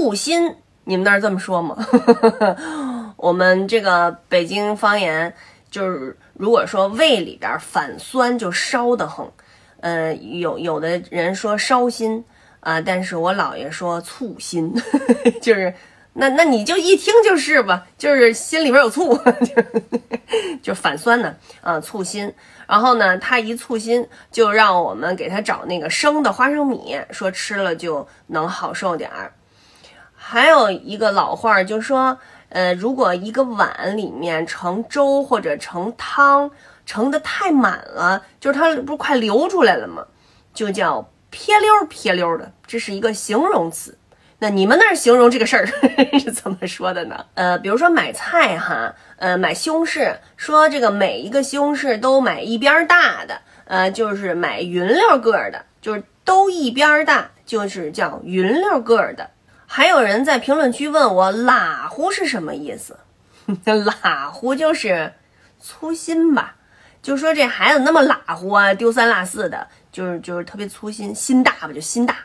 醋心，你们那儿这么说吗？我们这个北京方言就是，如果说胃里边反酸就烧得很，呃，有有的人说烧心啊，但是我姥爷说醋心，就是那那你就一听就是吧，就是心里边有醋，就反酸呢啊，醋心。然后呢，他一醋心就让我们给他找那个生的花生米，说吃了就能好受点儿。还有一个老话儿就是说，呃，如果一个碗里面盛粥或者盛汤盛的太满了，就是它不是快流出来了吗？就叫撇溜撇溜的，这是一个形容词。那你们那儿形容这个事儿 是怎么说的呢？呃，比如说买菜哈。呃，买西红柿，说这个每一个西红柿都买一边大的，呃，就是买匀溜个儿的，就是都一边大，就是叫匀溜个儿的。还有人在评论区问我“拉呼”是什么意思？“ 拉呼”就是粗心吧，就说这孩子那么拉呼啊，丢三落四的，就是就是特别粗心，心大吧，就心大。